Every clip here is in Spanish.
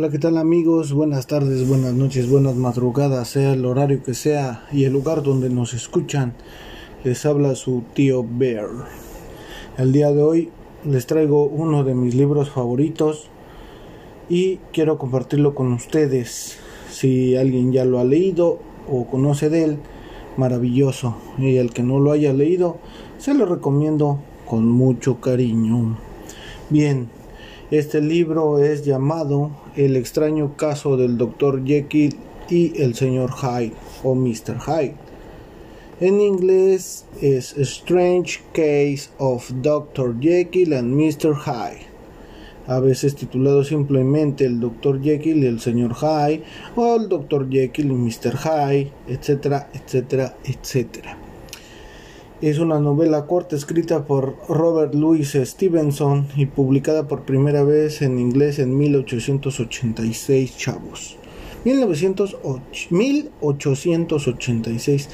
Hola, ¿qué tal amigos? Buenas tardes, buenas noches, buenas madrugadas, sea el horario que sea y el lugar donde nos escuchan. Les habla su tío Bear. El día de hoy les traigo uno de mis libros favoritos y quiero compartirlo con ustedes. Si alguien ya lo ha leído o conoce de él, maravilloso. Y el que no lo haya leído, se lo recomiendo con mucho cariño. Bien, este libro es llamado El extraño caso del Dr. Jekyll y el señor Hyde o Mr. Hyde. En inglés es Strange Case of Dr. Jekyll and Mr. Hyde. A veces titulado simplemente el Dr. Jekyll y el señor Hyde o el Dr. Jekyll y Mr. Hyde, etcétera, etcétera, etcétera. Es una novela corta escrita por Robert Louis Stevenson y publicada por primera vez en inglés en 1886, chavos. 1886.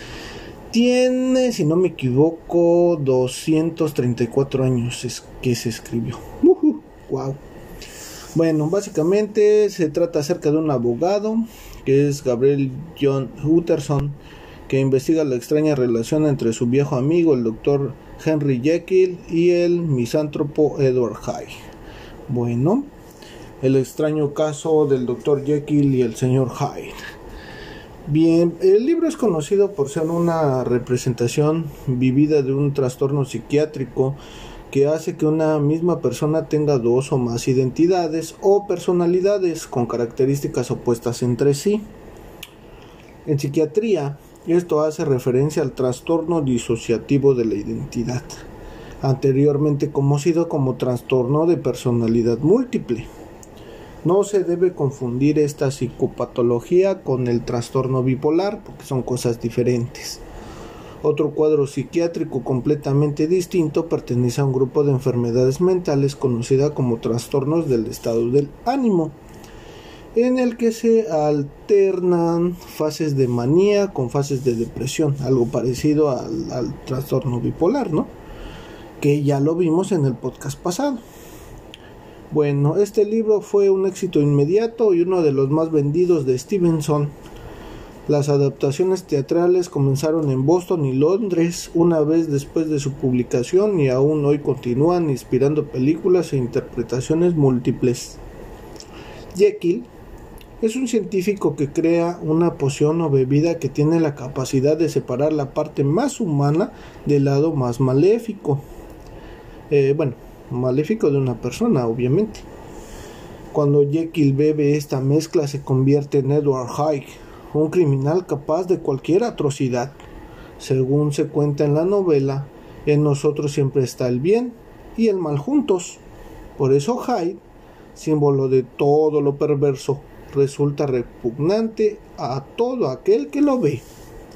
Tiene, si no me equivoco, 234 años que se escribió. wow. Bueno, básicamente se trata acerca de un abogado que es Gabriel John Utterson que investiga la extraña relación entre su viejo amigo, el doctor Henry Jekyll, y el misántropo Edward Hyde. Bueno, el extraño caso del doctor Jekyll y el señor Hyde. Bien, el libro es conocido por ser una representación vivida de un trastorno psiquiátrico que hace que una misma persona tenga dos o más identidades o personalidades con características opuestas entre sí. En psiquiatría, esto hace referencia al trastorno disociativo de la identidad, anteriormente conocido como trastorno de personalidad múltiple. No se debe confundir esta psicopatología con el trastorno bipolar, porque son cosas diferentes. Otro cuadro psiquiátrico completamente distinto pertenece a un grupo de enfermedades mentales conocida como trastornos del estado del ánimo en el que se alternan fases de manía con fases de depresión, algo parecido al, trastorno bipolar, ¿no? Que ya lo vimos en el podcast pasado. Bueno, este libro fue un éxito inmediato y uno de los más vendidos de Stevenson. Las adaptaciones teatrales comenzaron en Boston y Londres una vez después de su publicación y aún hoy continúan inspirando películas e interpretaciones múltiples. Jekyll es un científico que crea una poción o bebida que tiene la capacidad de separar la parte más humana del lado más maléfico. Eh, bueno, maléfico de una persona, obviamente. Cuando Jekyll bebe esta mezcla se convierte en Edward Hyde, un criminal capaz de cualquier atrocidad. Según se cuenta en la novela, en nosotros siempre está el bien y el mal juntos. Por eso Hyde, símbolo de todo lo perverso, resulta repugnante a todo aquel que lo ve.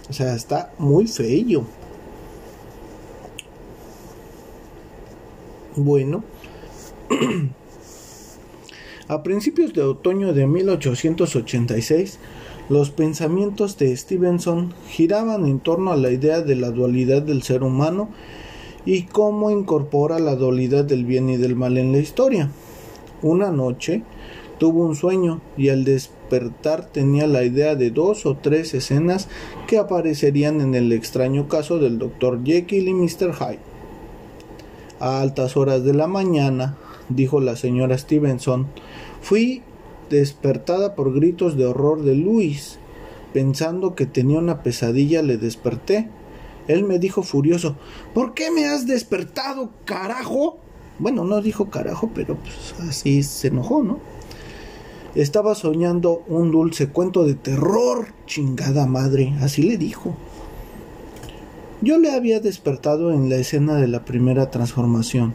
O sea, está muy feo. Bueno, a principios de otoño de 1886, los pensamientos de Stevenson giraban en torno a la idea de la dualidad del ser humano y cómo incorpora la dualidad del bien y del mal en la historia. Una noche, Tuvo un sueño y al despertar tenía la idea de dos o tres escenas que aparecerían en el extraño caso del Dr. Jekyll y Mr. Hyde. A altas horas de la mañana, dijo la señora Stevenson, fui despertada por gritos de horror de Luis. Pensando que tenía una pesadilla, le desperté. Él me dijo furioso, ¿por qué me has despertado, carajo? Bueno, no dijo carajo, pero pues así se enojó, ¿no? Estaba soñando un dulce cuento de terror, chingada madre, así le dijo. Yo le había despertado en la escena de la primera transformación.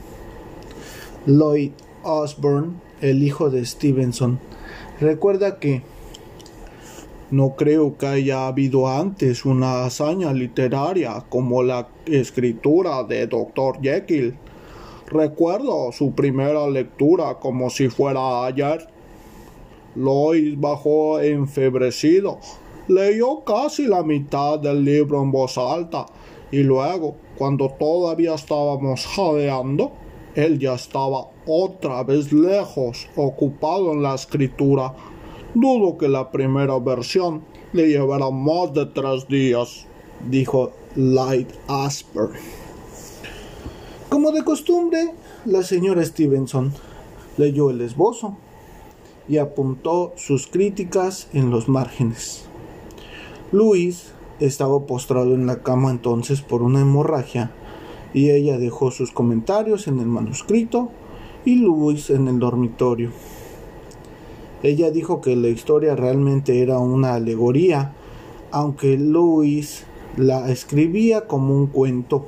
Lloyd Osborne, el hijo de Stevenson, recuerda que no creo que haya habido antes una hazaña literaria como la escritura de Dr. Jekyll. Recuerdo su primera lectura como si fuera ayer. Lois bajó enfebrecido. Leyó casi la mitad del libro en voz alta y luego, cuando todavía estábamos jadeando, él ya estaba otra vez lejos, ocupado en la escritura. Dudo que la primera versión le llevará más de tres días, dijo Light Asper. Como de costumbre, la señora Stevenson leyó el esbozo y apuntó sus críticas en los márgenes. Luis estaba postrado en la cama entonces por una hemorragia y ella dejó sus comentarios en el manuscrito y Luis en el dormitorio. Ella dijo que la historia realmente era una alegoría, aunque Luis la escribía como un cuento.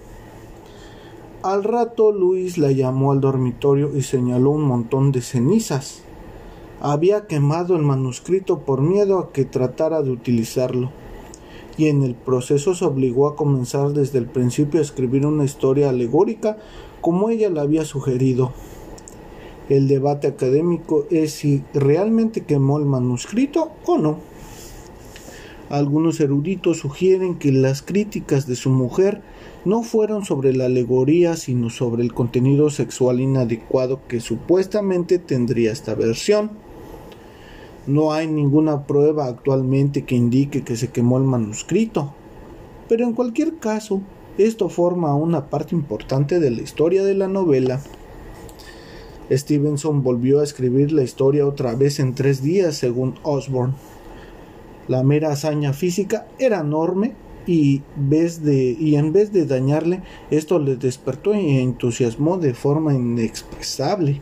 Al rato Luis la llamó al dormitorio y señaló un montón de cenizas. Había quemado el manuscrito por miedo a que tratara de utilizarlo, y en el proceso se obligó a comenzar desde el principio a escribir una historia alegórica como ella le había sugerido. El debate académico es si realmente quemó el manuscrito o no. Algunos eruditos sugieren que las críticas de su mujer no fueron sobre la alegoría, sino sobre el contenido sexual inadecuado que supuestamente tendría esta versión. No hay ninguna prueba actualmente que indique que se quemó el manuscrito, pero en cualquier caso, esto forma una parte importante de la historia de la novela. Stevenson volvió a escribir la historia otra vez en tres días, según Osborne. La mera hazaña física era enorme y, en vez de dañarle, esto le despertó y entusiasmó de forma inexpresable.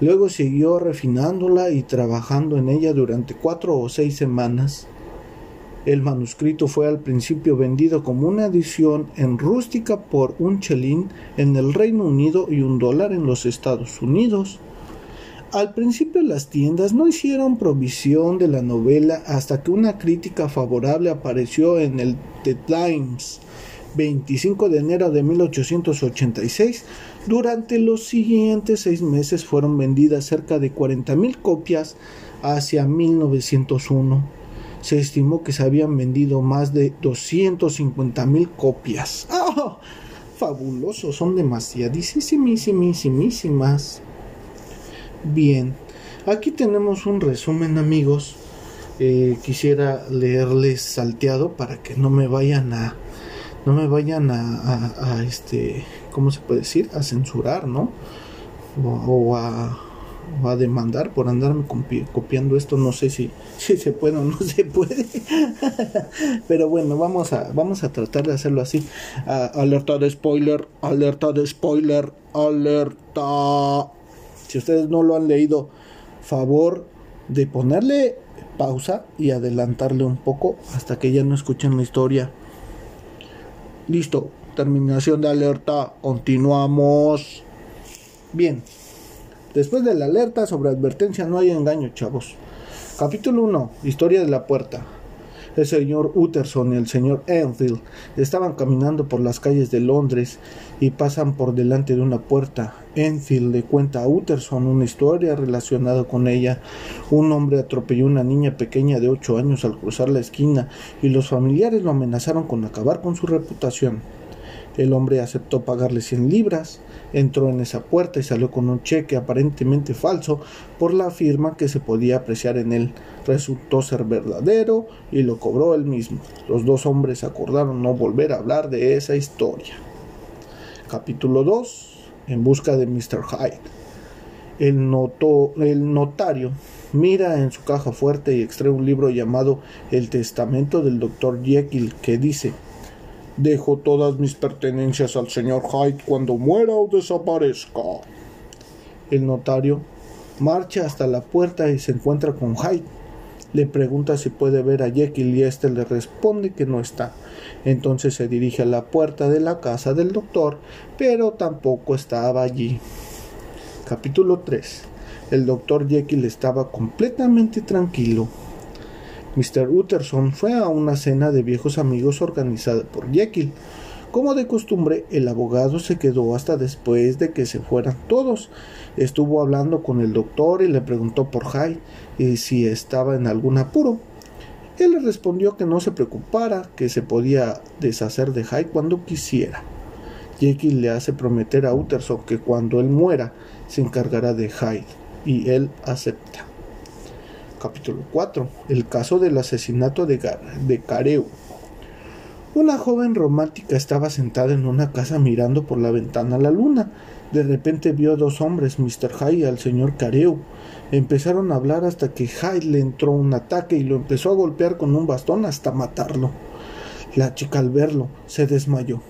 Luego siguió refinándola y trabajando en ella durante cuatro o seis semanas. El manuscrito fue al principio vendido como una edición en rústica por un chelín en el Reino Unido y un dólar en los Estados Unidos. Al principio las tiendas no hicieron provisión de la novela hasta que una crítica favorable apareció en el The Times 25 de enero de 1886. Durante los siguientes seis meses fueron vendidas cerca de 40.000 copias hacia 1901. Se estimó que se habían vendido más de 250.000 copias. ¡Oh! Fabuloso, son demasiadísimas. Bien, aquí tenemos un resumen amigos. Eh, quisiera leerles salteado para que no me vayan a no me vayan a, este cómo se puede decir a censurar no o, a, a, demandar por andarme copiando esto. No sé si, si se puede o no se puede. Pero bueno vamos a vamos a tratar de hacerlo así. Alerta de spoiler alerta de spoiler alerta. Si ustedes no lo han leído, favor de ponerle pausa y adelantarle un poco hasta que ya no escuchen la historia. Listo, terminación de alerta, continuamos. Bien, después de la alerta sobre advertencia no hay engaño, chavos. Capítulo 1, historia de la puerta. El señor Utterson y el señor Enfield estaban caminando por las calles de Londres y pasan por delante de una puerta. Enfield le cuenta a Utterson una historia relacionada con ella. Un hombre atropelló a una niña pequeña de ocho años al cruzar la esquina y los familiares lo amenazaron con acabar con su reputación. El hombre aceptó pagarle 100 libras, entró en esa puerta y salió con un cheque aparentemente falso por la firma que se podía apreciar en él. Resultó ser verdadero y lo cobró él mismo. Los dos hombres acordaron no volver a hablar de esa historia. Capítulo 2. En busca de Mr. Hyde. El, el notario mira en su caja fuerte y extrae un libro llamado El Testamento del Dr. Jekyll que dice Dejo todas mis pertenencias al señor Hyde cuando muera o desaparezca. El notario marcha hasta la puerta y se encuentra con Hyde. Le pregunta si puede ver a Jekyll y éste le responde que no está. Entonces se dirige a la puerta de la casa del doctor, pero tampoco estaba allí. Capítulo 3. El doctor Jekyll estaba completamente tranquilo. Mr. Utterson fue a una cena de viejos amigos organizada por Jekyll. Como de costumbre, el abogado se quedó hasta después de que se fueran todos. Estuvo hablando con el doctor y le preguntó por Hyde y si estaba en algún apuro. Él le respondió que no se preocupara, que se podía deshacer de Hyde cuando quisiera. Jekyll le hace prometer a Utterson que cuando él muera se encargará de Hyde, y él acepta. Capítulo 4. El caso del asesinato de, de Careu. Una joven romántica estaba sentada en una casa mirando por la ventana a la luna. De repente vio a dos hombres, Mr. Hyde y al señor Careu. Empezaron a hablar hasta que Hyde le entró un ataque y lo empezó a golpear con un bastón hasta matarlo. La chica al verlo se desmayó.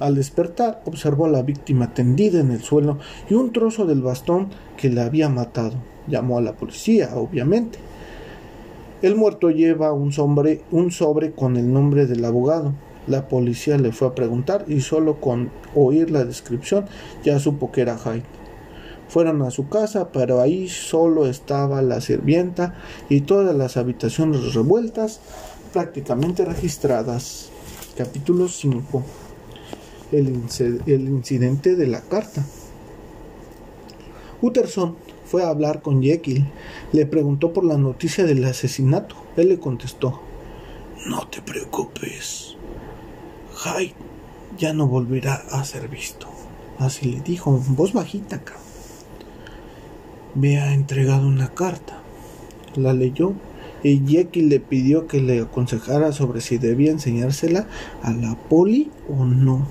Al despertar observó a la víctima tendida en el suelo y un trozo del bastón que le había matado. Llamó a la policía, obviamente. El muerto lleva un sobre, un sobre con el nombre del abogado. La policía le fue a preguntar y solo con oír la descripción ya supo que era Hyde. Fueron a su casa, pero ahí solo estaba la sirvienta y todas las habitaciones revueltas, prácticamente registradas. Capítulo 5. El, el incidente de la carta. Utterson fue a hablar con Jekyll. Le preguntó por la noticia del asesinato. Él le contestó, No te preocupes. Hyde ya no volverá a ser visto. Así le dijo en voz bajita, cabrón me ha entregado una carta. La leyó y Jackie le pidió que le aconsejara sobre si debía enseñársela a la poli o no.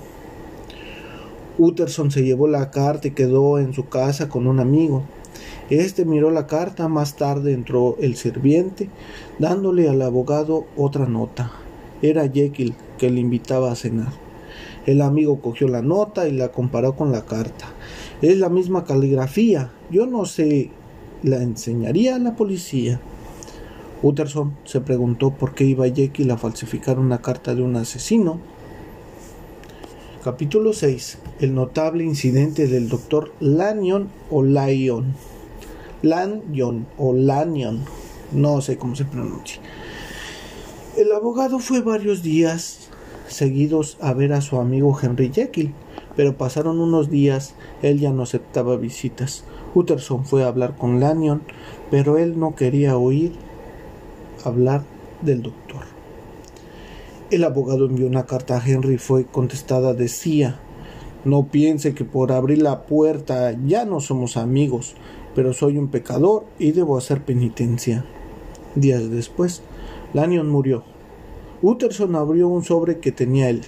Utterson se llevó la carta y quedó en su casa con un amigo. Este miró la carta, más tarde entró el sirviente, dándole al abogado otra nota. Era Jekyll que le invitaba a cenar. El amigo cogió la nota y la comparó con la carta. Es la misma caligrafía. Yo no sé, la enseñaría a la policía. Utterson se preguntó por qué iba Jekyll a falsificar una carta de un asesino. Capítulo 6. El notable incidente del doctor Lanyon o Lyon. Lanyon o Lanyon. No sé cómo se pronuncia. El abogado fue varios días seguidos a ver a su amigo Henry Jekyll pero pasaron unos días, él ya no aceptaba visitas. Utterson fue a hablar con Lanyon, pero él no quería oír hablar del doctor. El abogado envió una carta a Henry y fue contestada decía No piense que por abrir la puerta ya no somos amigos, pero soy un pecador y debo hacer penitencia. Días después, Lanyon murió. Utterson abrió un sobre que tenía él,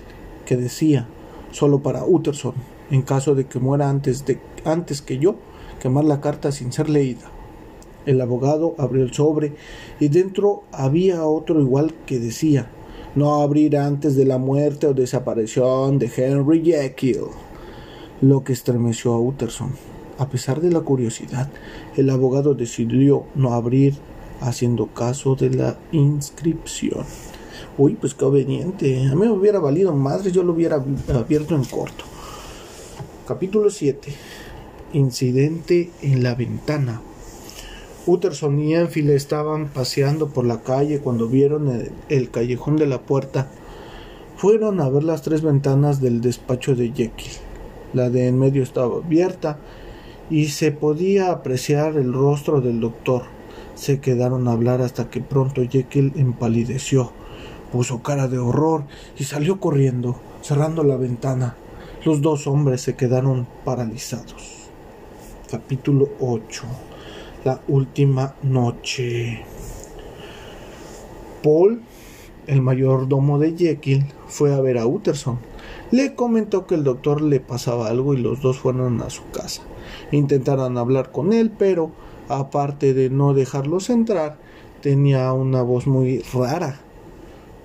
que decía solo para Utterson, en caso de que muera antes, de, antes que yo, quemar la carta sin ser leída. El abogado abrió el sobre y dentro había otro igual que decía no abrir antes de la muerte o desaparición de Henry Jekyll, lo que estremeció a Utterson. A pesar de la curiosidad, el abogado decidió no abrir haciendo caso de la inscripción. Uy, pues qué obediente. A mí me hubiera valido madre, yo lo hubiera abierto en corto. Capítulo 7. Incidente en la ventana. Utterson y Enfield estaban paseando por la calle cuando vieron el, el, callejón de la puerta. Fueron a ver las tres ventanas del despacho de Jekyll. La de en medio estaba abierta y se podía apreciar el rostro del doctor. Se quedaron a hablar hasta que pronto Jekyll empalideció puso cara de horror y salió corriendo, cerrando la ventana. Los dos hombres se quedaron paralizados. Capítulo 8. La última noche. Paul, el mayordomo de Jekyll, fue a ver a Utterson. Le comentó que el doctor le pasaba algo y los dos fueron a su casa. Intentaron hablar con él, pero aparte de no dejarlos entrar, tenía una voz muy rara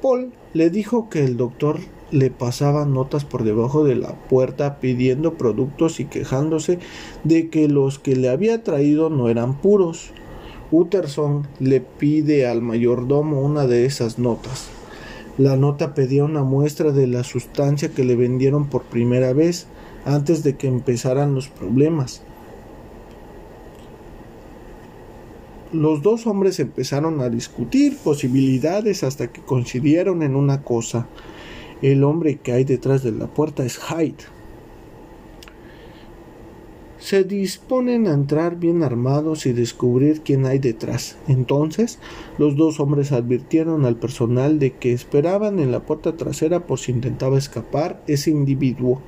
Paul le dijo que el doctor le pasaba notas por debajo de la puerta pidiendo productos y quejándose de que los que le había traído no eran puros. Utterson le pide al mayordomo una de esas notas. La nota pedía una muestra de la sustancia que le vendieron por primera vez antes de que empezaran los problemas. los dos hombres empezaron a discutir posibilidades hasta que coincidieron en una cosa. El hombre que hay detrás de la puerta es Hyde. Se disponen a entrar bien armados y descubrir quién hay detrás. Entonces, los dos hombres advirtieron al personal de que esperaban en la puerta trasera por si intentaba escapar ese individuo.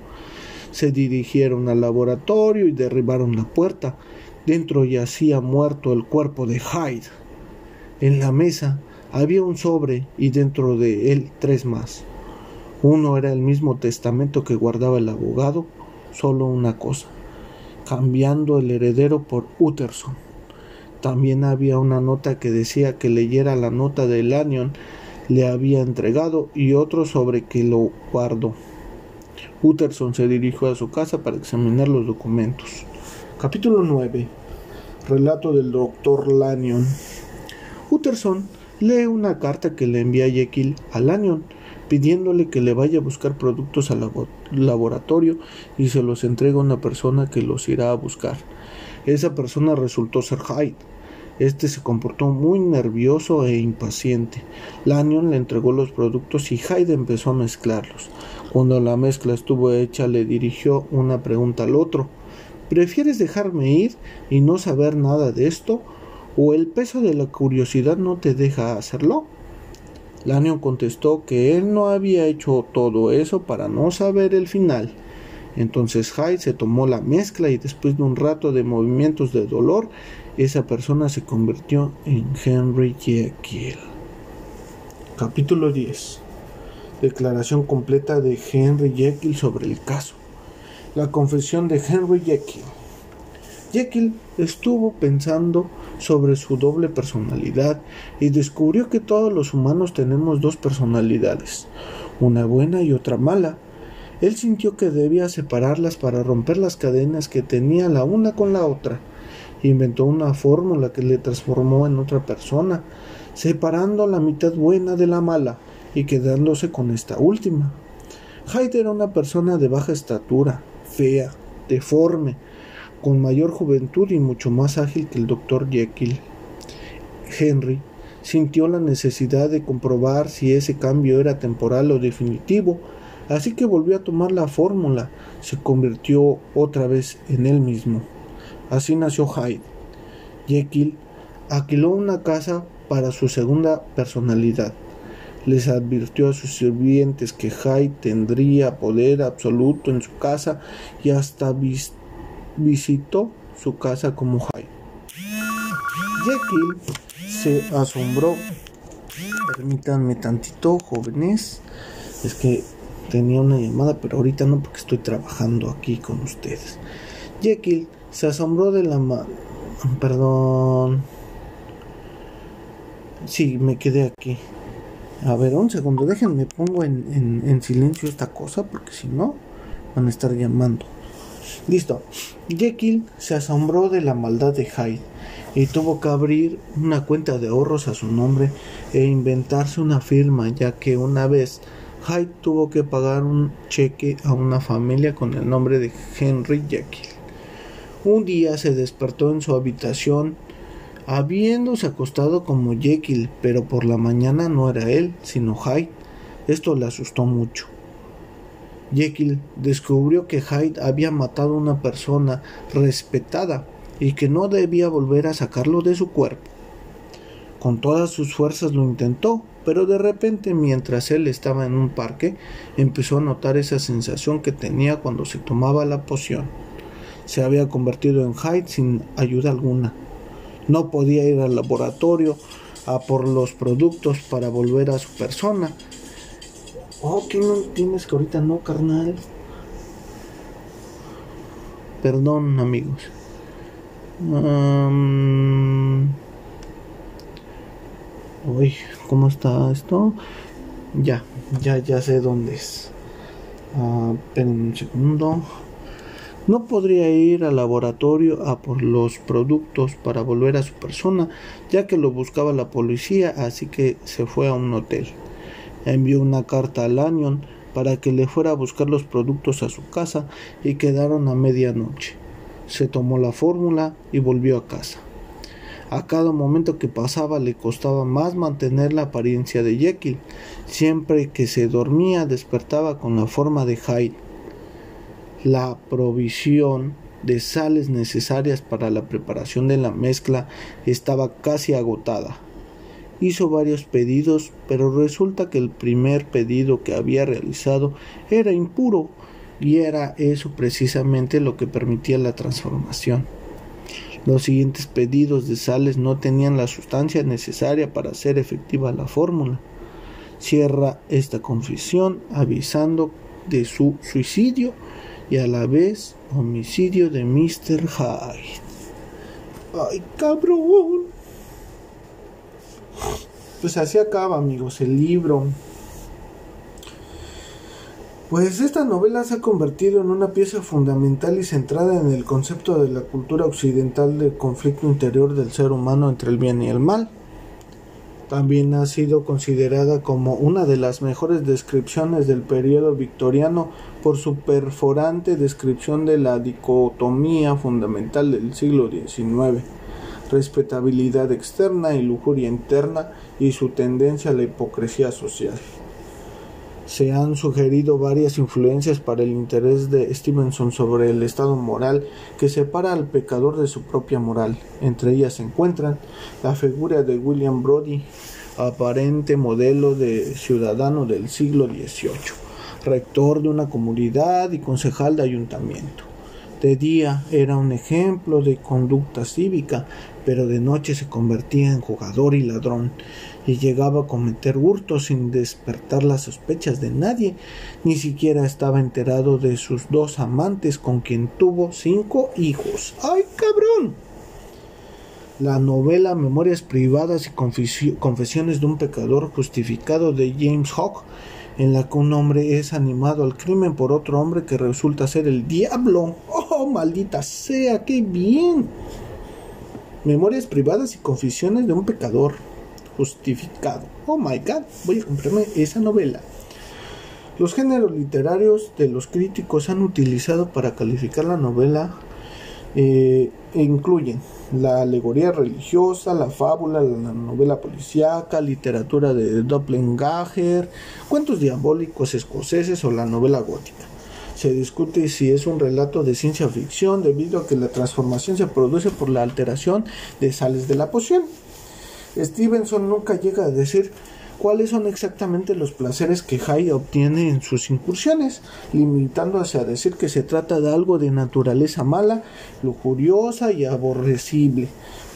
se dirigieron al laboratorio y derribaron la puerta. Dentro yacía muerto el cuerpo de Hyde. En la mesa había un sobre y dentro de él tres más. Uno era el mismo testamento que guardaba el abogado, solo una cosa, cambiando el heredero por Utterson. También había una nota que decía que leyera la nota de Lanyon le había entregado y otro sobre que lo guardó. Utterson se dirigió a su casa para examinar los documentos. Capítulo 9. Relato del doctor Lanyon. Utterson lee una carta que le envía Jekyll a Lanyon pidiéndole que le vaya a buscar productos al laboratorio y se los entrega a una persona que los irá a buscar. Esa persona resultó ser Hyde. Este se comportó muy nervioso e impaciente. Lanyon le entregó los productos y Hyde empezó a mezclarlos. Cuando la mezcla estuvo hecha, le dirigió una pregunta al otro. ¿Prefieres dejarme ir y no saber nada de esto? ¿O el peso de la curiosidad no te deja hacerlo? Lanyon contestó que él no había hecho todo eso para no saber el final. Entonces Hyde se tomó la mezcla y después de un rato de movimientos de dolor, esa persona se convirtió en Henry Jekyll. Capítulo 10. Declaración completa de Henry Jekyll sobre el caso. La confesión de Henry Jekyll. Jekyll estuvo pensando sobre su doble personalidad y descubrió que todos los humanos tenemos dos personalidades, una buena y otra mala. Él sintió que debía separarlas para romper las cadenas que tenía la una con la otra. Inventó una fórmula que le transformó en otra persona, separando la mitad buena de la mala y quedándose con esta última. Hyde era una persona de baja estatura, fea, deforme, con mayor juventud y mucho más ágil que el doctor Jekyll. Henry sintió la necesidad de comprobar si ese cambio era temporal o definitivo, así que volvió a tomar la fórmula, se convirtió otra vez en él mismo. Así nació Hyde. Jekyll alquiló una casa para su segunda personalidad. Les advirtió a sus sirvientes que Hyde tendría poder absoluto en su casa y hasta visitó su casa como Hyde. Jekyll se asombró. Permítanme tantito, jóvenes. Es que tenía una llamada, pero ahorita no porque estoy trabajando aquí con ustedes. Jekyll se asombró de la ma Perdón. Sí, me quedé aquí. A ver, un segundo, déjenme pongo en, en silencio esta cosa porque si no van a estar llamando. Listo. Jekyll se asombró de la maldad de Hyde y tuvo que abrir una cuenta de ahorros a su nombre e inventarse una firma, ya que una vez Hyde tuvo que pagar un cheque a una familia con el nombre de Henry Jekyll. Un día se despertó en su habitación habiéndose acostado como Jekyll, pero por la mañana no era él, sino Hyde. Esto le asustó mucho. Jekyll descubrió que Hyde había matado a una persona respetada y que no debía volver a sacarlo de su cuerpo. Con todas sus fuerzas lo intentó, pero de repente mientras él estaba en un parque empezó a notar esa sensación que tenía cuando se tomaba la poción. Se había convertido en Hyde sin ayuda alguna. No podía ir al laboratorio a por los productos para volver a su persona Oh, ¿qué no tienes que ahorita no, carnal? Perdón, amigos. Uy, ¿cómo está esto? Ya, ya, ya sé dónde es. Uh, un segundo. No podría ir al laboratorio a por los productos para volver a su persona, ya que lo buscaba la policía, así que se fue a un hotel envió una carta a Lanyon para que le fuera a buscar los productos a su casa y quedaron a medianoche. Se tomó la fórmula y volvió a casa. A cada momento que pasaba le costaba más mantener la apariencia de Jekyll. Siempre que se dormía despertaba con la forma de Hyde. La provisión de sales necesarias para la preparación de la mezcla estaba casi agotada hizo varios pedidos, pero resulta que el primer pedido que había realizado era impuro y era eso precisamente lo que permitía la transformación. Los siguientes pedidos de Sales no tenían la sustancia necesaria para hacer efectiva la fórmula. Cierra esta confesión avisando de su suicidio y a la vez homicidio de Mr. Hyde. ¡Ay, cabrón! Pues así acaba, amigos, el libro. Pues esta novela se ha convertido en una pieza fundamental y centrada en el concepto de la cultura occidental del conflicto interior del ser humano entre el bien y el mal. También ha sido considerada como una de las mejores descripciones del periodo victoriano por su perforante descripción de la dicotomía fundamental del siglo XIX, respetabilidad externa y lujuria interna y su tendencia a la hipocresía social se han sugerido varias influencias para el interés de Stevenson sobre el estado moral que separa al pecador de su propia moral. Entre ellas se encuentran la figura de William Brody, aparente modelo de ciudadano del siglo XVIII, rector de una comunidad y concejal de ayuntamiento. De día era un ejemplo de conducta cívica, pero de noche se convertía en jugador y ladrón y llegaba a cometer hurtos sin despertar las sospechas de nadie, ni siquiera estaba enterado de sus dos amantes con quien tuvo cinco hijos. ¡Ay, cabrón! La novela Memorias privadas y confesiones de un pecador justificado de James Hawke, en la que un hombre es animado al crimen por otro hombre que resulta ser el diablo. ¡Oh, maldita sea! ¡Qué bien! Memorias privadas y confesiones de un pecador justificado. Oh my god, voy a comprarme esa novela. Los géneros literarios de los críticos han utilizado para calificar la novela eh, incluyen la alegoría religiosa, la fábula, la novela policíaca, literatura de Doppelganger, cuentos diabólicos escoceses o la novela gótica. Se discute si es un relato de ciencia ficción debido a que la transformación se produce por la alteración de sales de la poción. Stevenson nunca llega a decir cuáles son exactamente los placeres que Hay obtiene en sus incursiones, limitándose a decir que se trata de algo de naturaleza mala, lujuriosa y aborrecible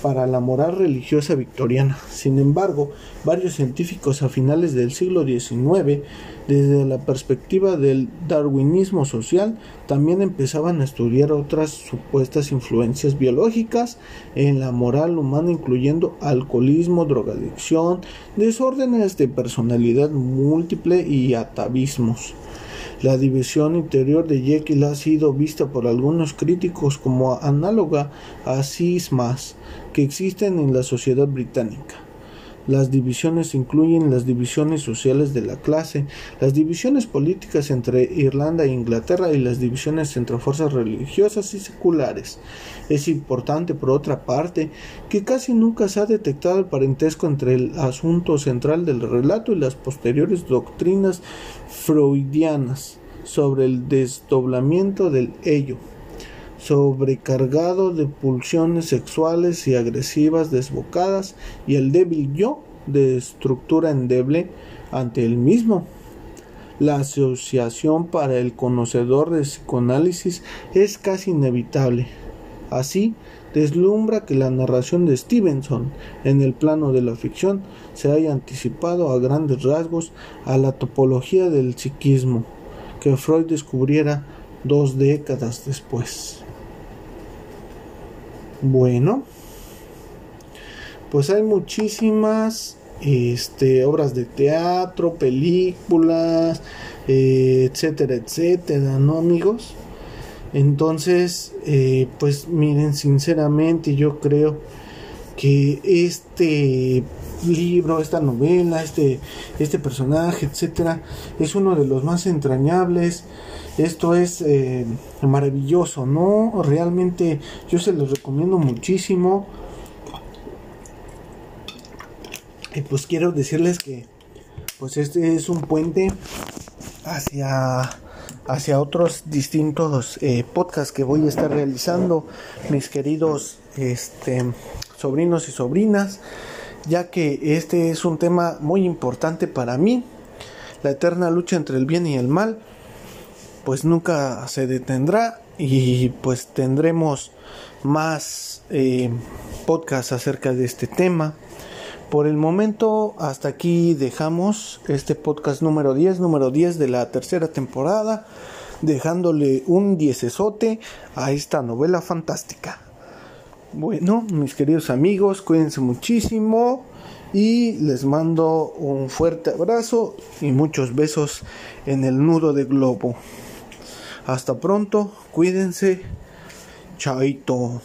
para la moral religiosa victoriana. Sin embargo, varios científicos a finales del siglo XIX, desde la perspectiva del darwinismo social, también empezaban a estudiar otras supuestas influencias biológicas en la moral humana, incluyendo alcoholismo, drogadicción, desórdenes de personalidad múltiple y atavismos. La división interior de Jekyll ha sido vista por algunos críticos como análoga a cismas existen en la sociedad británica. Las divisiones incluyen las divisiones sociales de la clase, las divisiones políticas entre Irlanda e Inglaterra y las divisiones entre fuerzas religiosas y seculares. Es importante, por otra parte, que casi nunca se ha detectado el parentesco entre el asunto central del relato y las posteriores doctrinas freudianas sobre el desdoblamiento del ello sobrecargado de pulsiones sexuales y agresivas desbocadas y el débil yo de estructura endeble ante el mismo. La asociación para el conocedor de psicoanálisis es casi inevitable. Así, deslumbra que la narración de Stevenson en el plano de la ficción se haya anticipado a grandes rasgos a la topología del psiquismo que Freud descubriera dos décadas después. Bueno, pues hay muchísimas este, obras de teatro, películas, eh, etcétera, etcétera, ¿no, amigos? Entonces, eh, pues miren, sinceramente yo creo que este libro, esta novela, este, este personaje, etcétera, es uno de los más entrañables. Esto es eh, maravilloso, ¿no? Realmente yo se los recomiendo muchísimo. Y pues quiero decirles que pues este es un puente hacia hacia otros distintos eh, podcasts que voy a estar realizando, mis queridos este, sobrinos y sobrinas, ya que este es un tema muy importante para mí, la eterna lucha entre el bien y el mal, pues nunca se detendrá y pues tendremos más eh, podcasts acerca de este tema. Por el momento, hasta aquí dejamos este podcast número 10, número 10 de la tercera temporada, dejándole un diecesote a esta novela fantástica. Bueno, mis queridos amigos, cuídense muchísimo y les mando un fuerte abrazo y muchos besos en el nudo de globo. Hasta pronto, cuídense, chaito.